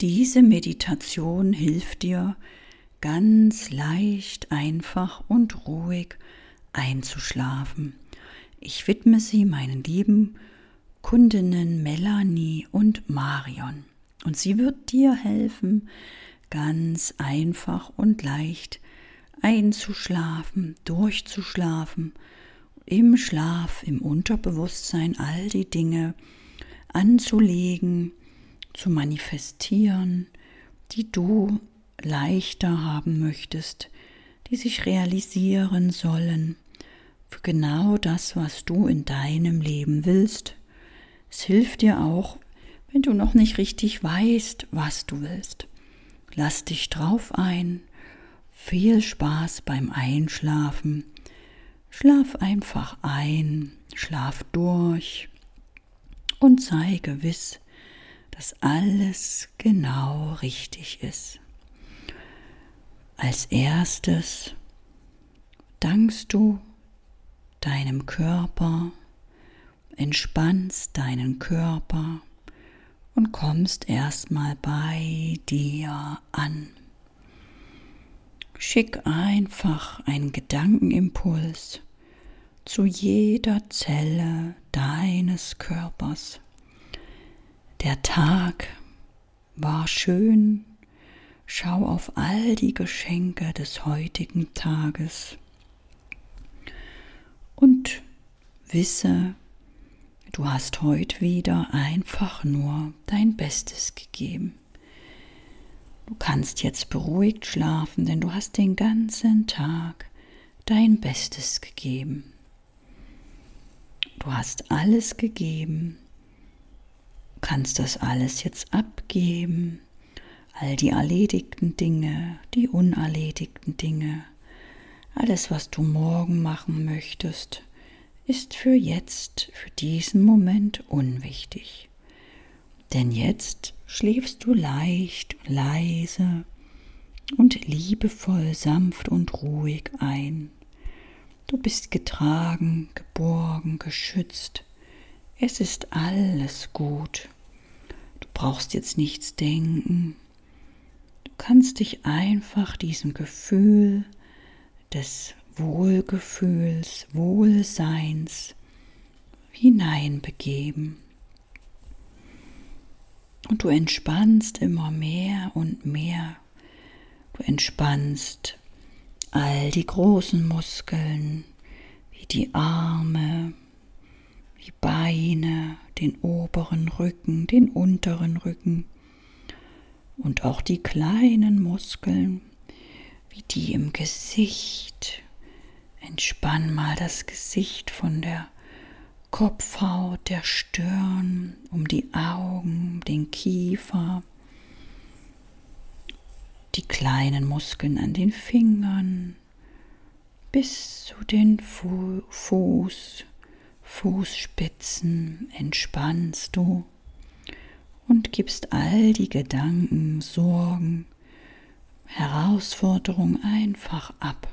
Diese Meditation hilft dir, ganz leicht, einfach und ruhig einzuschlafen. Ich widme sie meinen lieben Kundinnen Melanie und Marion. Und sie wird dir helfen, ganz einfach und leicht einzuschlafen, durchzuschlafen, im Schlaf, im Unterbewusstsein all die Dinge anzulegen, zu manifestieren, die du leichter haben möchtest, die sich realisieren sollen für genau das, was du in deinem Leben willst. Es hilft dir auch, wenn du noch nicht richtig weißt, was du willst. Lass dich drauf ein. Viel Spaß beim Einschlafen. Schlaf einfach ein, schlaf durch und sei gewiss, dass alles genau richtig ist. Als erstes dankst du deinem Körper, entspannst deinen Körper und kommst erstmal bei dir an. Schick einfach einen Gedankenimpuls zu jeder Zelle deines Körpers. Der Tag war schön Schau auf all die Geschenke des heutigen Tages und wisse, du hast heute wieder einfach nur dein Bestes gegeben. Du kannst jetzt beruhigt schlafen, denn du hast den ganzen Tag dein Bestes gegeben. Du hast alles gegeben, kannst das alles jetzt abgeben all die erledigten Dinge, die unerledigten Dinge, alles, was du morgen machen möchtest, ist für jetzt, für diesen Moment unwichtig. Denn jetzt schläfst du leicht, leise und liebevoll, sanft und ruhig ein. Du bist getragen, geborgen, geschützt. Es ist alles gut. Du brauchst jetzt nichts denken, kannst dich einfach diesem Gefühl des Wohlgefühls, Wohlseins hineinbegeben. Und du entspannst immer mehr und mehr. Du entspannst all die großen Muskeln, wie die Arme, die Beine, den oberen Rücken, den unteren Rücken und auch die kleinen Muskeln, wie die im Gesicht. Entspann mal das Gesicht von der Kopfhaut, der Stirn, um die Augen, den Kiefer, die kleinen Muskeln an den Fingern bis zu den Fu Fuß, Fußspitzen entspannst du und gibst all die Gedanken, Sorgen, Herausforderungen einfach ab.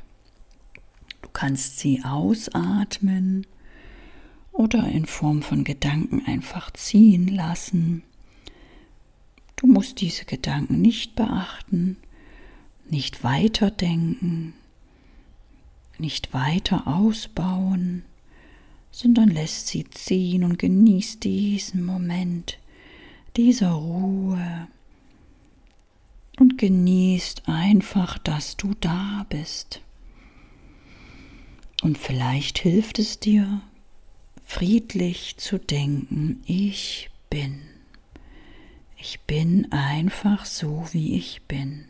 Du kannst sie ausatmen oder in Form von Gedanken einfach ziehen lassen. Du musst diese Gedanken nicht beachten, nicht weiterdenken, nicht weiter ausbauen, sondern lässt sie ziehen und genießt diesen Moment dieser Ruhe und genießt einfach, dass du da bist. Und vielleicht hilft es dir, friedlich zu denken, ich bin. Ich bin einfach so, wie ich bin.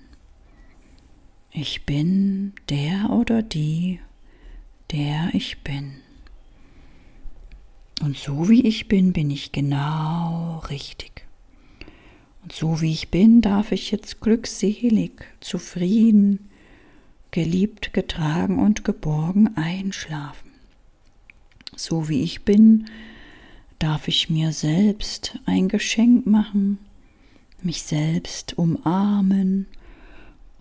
Ich bin der oder die, der ich bin. Und so wie ich bin, bin ich genau richtig. Und so wie ich bin, darf ich jetzt glückselig, zufrieden, geliebt, getragen und geborgen einschlafen. So wie ich bin, darf ich mir selbst ein Geschenk machen, mich selbst umarmen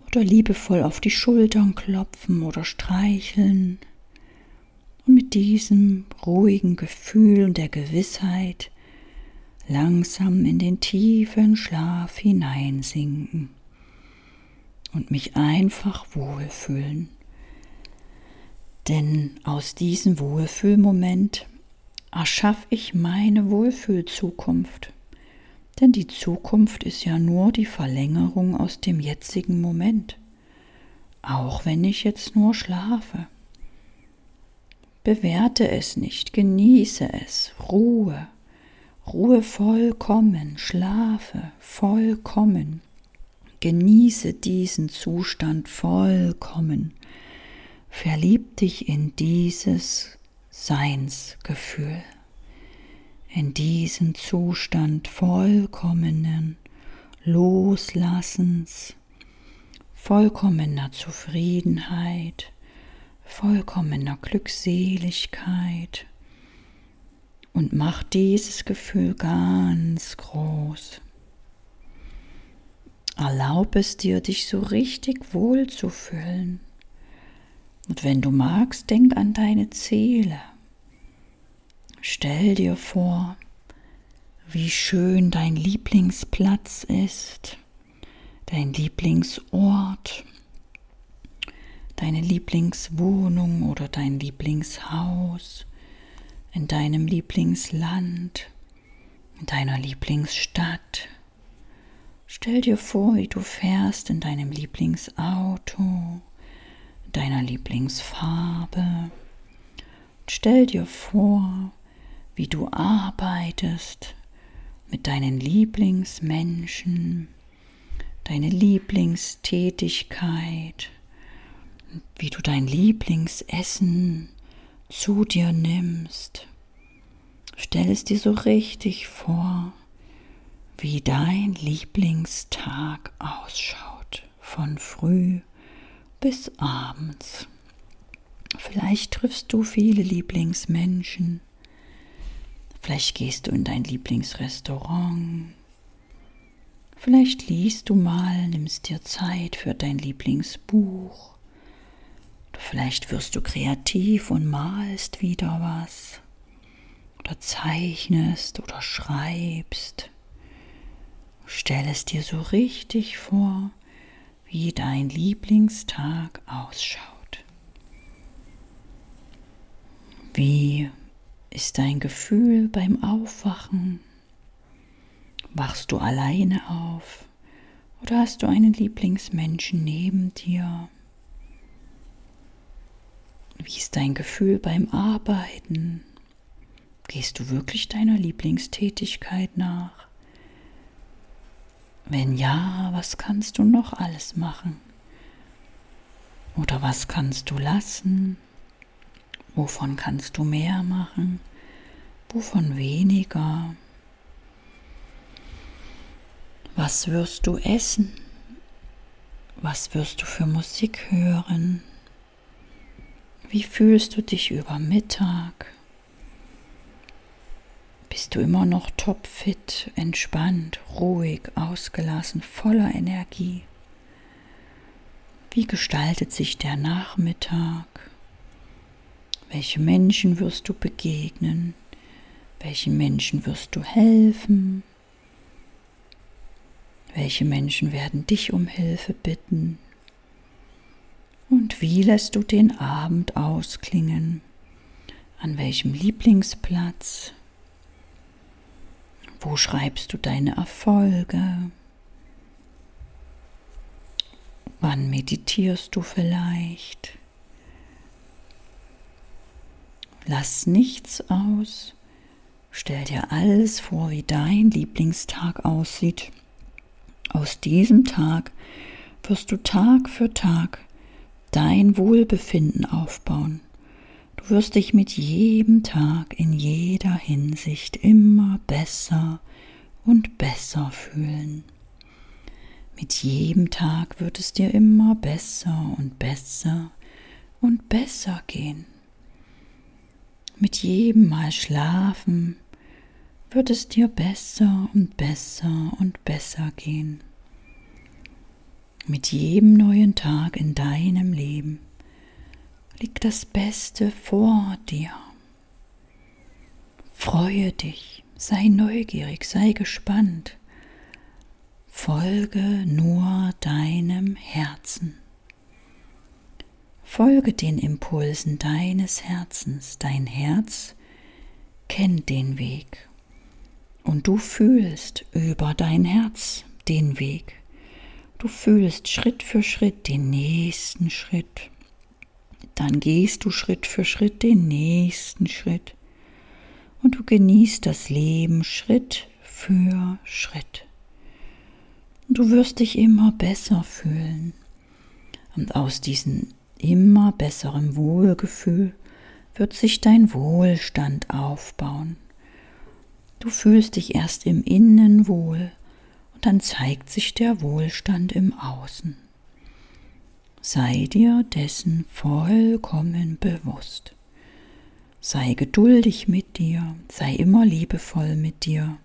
oder liebevoll auf die Schultern klopfen oder streicheln. Und mit diesem ruhigen Gefühl und der Gewissheit langsam in den tiefen Schlaf hineinsinken und mich einfach wohlfühlen. Denn aus diesem Wohlfühlmoment erschaffe ich meine Wohlfühlzukunft. Denn die Zukunft ist ja nur die Verlängerung aus dem jetzigen Moment, auch wenn ich jetzt nur schlafe. Bewerte es nicht, genieße es, Ruhe, Ruhe vollkommen, schlafe vollkommen, genieße diesen Zustand vollkommen, verlieb dich in dieses Seinsgefühl, in diesen Zustand vollkommenen Loslassens, vollkommener Zufriedenheit, vollkommener Glückseligkeit und mach dieses Gefühl ganz groß. Erlaub es dir, dich so richtig wohl zu fühlen. Und wenn du magst, denk an deine Ziele. Stell dir vor, wie schön dein Lieblingsplatz ist, dein Lieblingsort, deine Lieblingswohnung oder dein Lieblingshaus, in deinem Lieblingsland, in deiner Lieblingsstadt. Stell dir vor, wie du fährst in deinem Lieblingsauto, deiner Lieblingsfarbe. Stell dir vor, wie du arbeitest mit deinen Lieblingsmenschen, deine Lieblingstätigkeit, wie du dein Lieblingsessen zu dir nimmst. Stell es dir so richtig vor, wie dein Lieblingstag ausschaut, von früh bis abends. Vielleicht triffst du viele Lieblingsmenschen. Vielleicht gehst du in dein Lieblingsrestaurant. Vielleicht liest du mal, nimmst dir Zeit für dein Lieblingsbuch. Vielleicht wirst du kreativ und malst wieder was. Oder zeichnest oder schreibst. Stell es dir so richtig vor, wie dein Lieblingstag ausschaut. Wie ist dein Gefühl beim Aufwachen? Wachst du alleine auf oder hast du einen Lieblingsmenschen neben dir? Wie ist dein Gefühl beim Arbeiten? Gehst du wirklich deiner Lieblingstätigkeit nach? Wenn ja, was kannst du noch alles machen? Oder was kannst du lassen? Wovon kannst du mehr machen? Wovon weniger? Was wirst du essen? Was wirst du für Musik hören? Wie fühlst du dich über Mittag? bist du immer noch topfit, entspannt, ruhig, ausgelassen, voller Energie. Wie gestaltet sich der Nachmittag? Welche Menschen wirst du begegnen? Welchen Menschen wirst du helfen? Welche Menschen werden dich um Hilfe bitten? Und wie lässt du den Abend ausklingen? An welchem Lieblingsplatz? Wo schreibst du deine Erfolge? Wann meditierst du vielleicht? Lass nichts aus. Stell dir alles vor, wie dein Lieblingstag aussieht. Aus diesem Tag wirst du Tag für Tag dein Wohlbefinden aufbauen. Du wirst dich mit jedem Tag in jeder Hinsicht immer besser und besser fühlen. Mit jedem Tag wird es dir immer besser und besser und besser gehen. Mit jedem Mal schlafen wird es dir besser und besser und besser gehen. Mit jedem neuen Tag in deinem Leben liegt das Beste vor dir. Freue dich, Sei neugierig, sei gespannt. Folge nur deinem Herzen. Folge den Impulsen deines Herzens. Dein Herz kennt den Weg. Und du fühlst über dein Herz den Weg. Du fühlst Schritt für Schritt den nächsten Schritt. Dann gehst du Schritt für Schritt den nächsten Schritt. Und du genießt das Leben Schritt für Schritt. Und du wirst dich immer besser fühlen. Und aus diesem immer besseren Wohlgefühl wird sich dein Wohlstand aufbauen. Du fühlst dich erst im Innen wohl und dann zeigt sich der Wohlstand im Außen. Sei dir dessen vollkommen bewusst. Sei geduldig mit dir, sei immer liebevoll mit dir.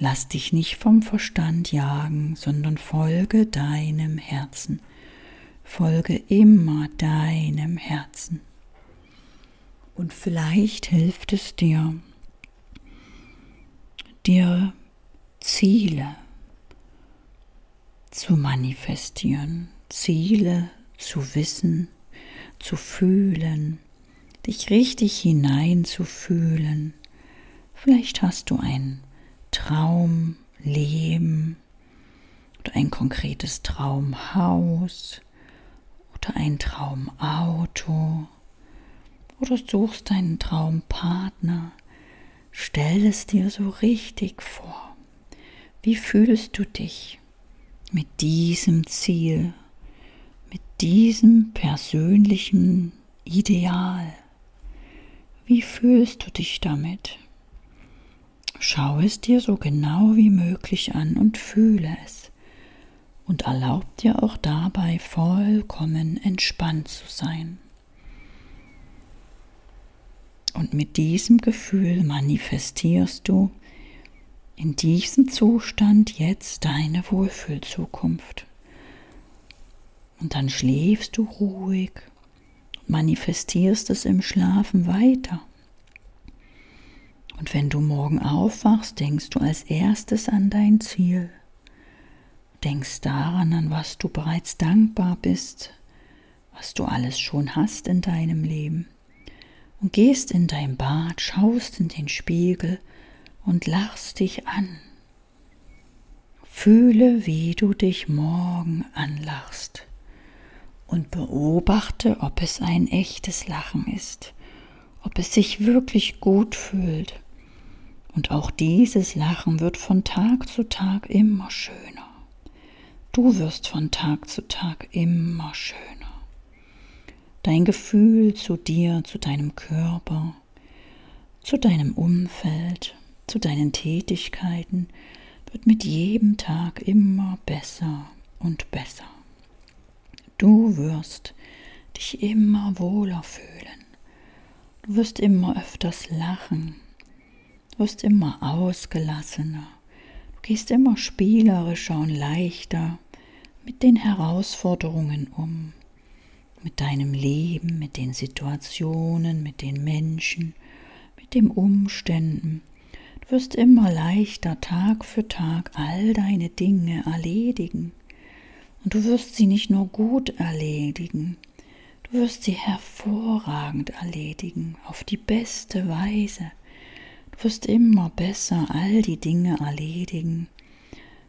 Lass dich nicht vom Verstand jagen, sondern folge deinem Herzen. Folge immer deinem Herzen. Und vielleicht hilft es dir, dir Ziele zu manifestieren, Ziele zu wissen, zu fühlen, dich richtig hineinzufühlen. Vielleicht hast du ein Traumleben oder ein konkretes Traumhaus oder ein Traumauto oder suchst einen Traumpartner. Stell es dir so richtig vor. Wie fühlst du dich mit diesem Ziel, mit diesem persönlichen Ideal? Wie fühlst du dich damit? Schau es dir so genau wie möglich an und fühle es und erlaub dir auch dabei vollkommen entspannt zu sein. Und mit diesem Gefühl manifestierst du in diesem Zustand jetzt deine Wohlfühlzukunft. Und dann schläfst du ruhig, manifestierst es im Schlafen weiter. Und wenn du morgen aufwachst, denkst du als erstes an dein Ziel. Denkst daran, an was du bereits dankbar bist, was du alles schon hast in deinem Leben. Und gehst in dein Bad, schaust in den Spiegel und lachst dich an. Fühle, wie du dich morgen anlachst und beobachte, ob es ein echtes Lachen ist, ob es sich wirklich gut fühlt. Und auch dieses Lachen wird von Tag zu Tag immer schöner. Du wirst von Tag zu Tag immer schöner. Dein Gefühl zu dir, zu deinem Körper, zu deinem Umfeld zu deinen Tätigkeiten wird mit jedem Tag immer besser und besser. Du wirst dich immer wohler fühlen. Du wirst immer öfters lachen. Du wirst immer ausgelassener. Du gehst immer spielerischer und leichter mit den Herausforderungen um, mit deinem Leben, mit den Situationen, mit den Menschen, mit den Umständen wirst immer leichter Tag für Tag all deine Dinge erledigen. Und du wirst sie nicht nur gut erledigen, du wirst sie hervorragend erledigen, auf die beste Weise. Du wirst immer besser all die Dinge erledigen.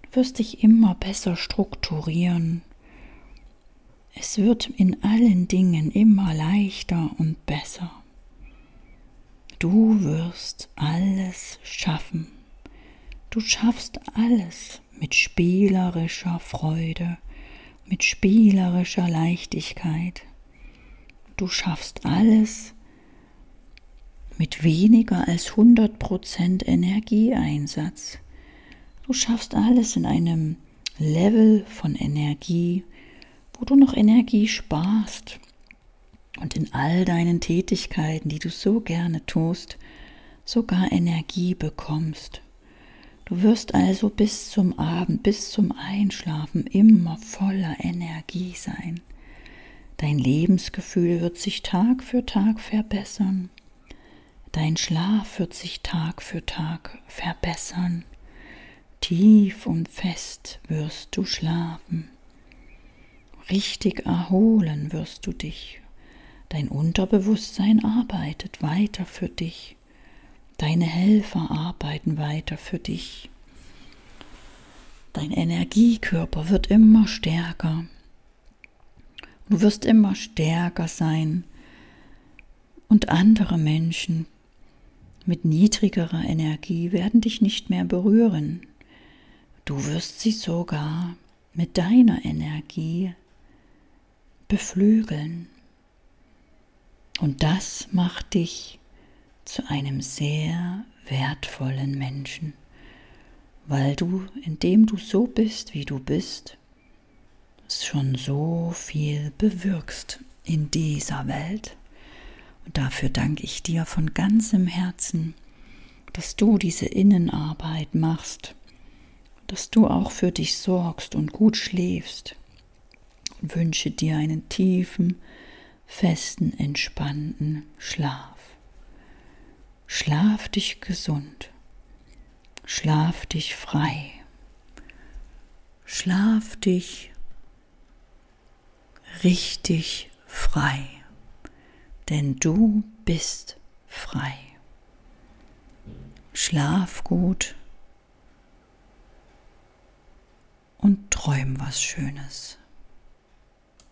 Du wirst dich immer besser strukturieren. Es wird in allen Dingen immer leichter und besser. Du wirst alles schaffen. Du schaffst alles mit spielerischer Freude, mit spielerischer Leichtigkeit. Du schaffst alles mit weniger als 100% Energieeinsatz. Du schaffst alles in einem Level von Energie, wo du noch Energie sparst und in all deinen Tätigkeiten, die du so gerne tust, sogar Energie bekommst. Du wirst also bis zum Abend, bis zum Einschlafen immer voller Energie sein. Dein Lebensgefühl wird sich Tag für Tag verbessern. Dein Schlaf wird sich Tag für Tag verbessern. Tief und fest wirst du schlafen. Richtig erholen wirst du dich. Dein Unterbewusstsein arbeitet weiter für dich. Deine Helfer arbeiten weiter für dich. Dein Energiekörper wird immer stärker. Du wirst immer stärker sein und andere Menschen mit niedrigerer Energie werden dich nicht mehr berühren. Du wirst sie sogar mit deiner Energie beflügeln. Und das macht dich zu einem sehr wertvollen Menschen, weil du, indem du so bist, wie du bist, schon so viel bewirkst in dieser Welt. Und dafür danke ich dir von ganzem Herzen, dass du diese Innenarbeit machst, dass du auch für dich sorgst und gut schläfst. Und wünsche dir einen tiefen, festen, entspannten Schlaf. Schlaf dich gesund. Schlaf dich frei. Schlaf dich richtig frei. Denn du bist frei. Schlaf gut und träum was Schönes.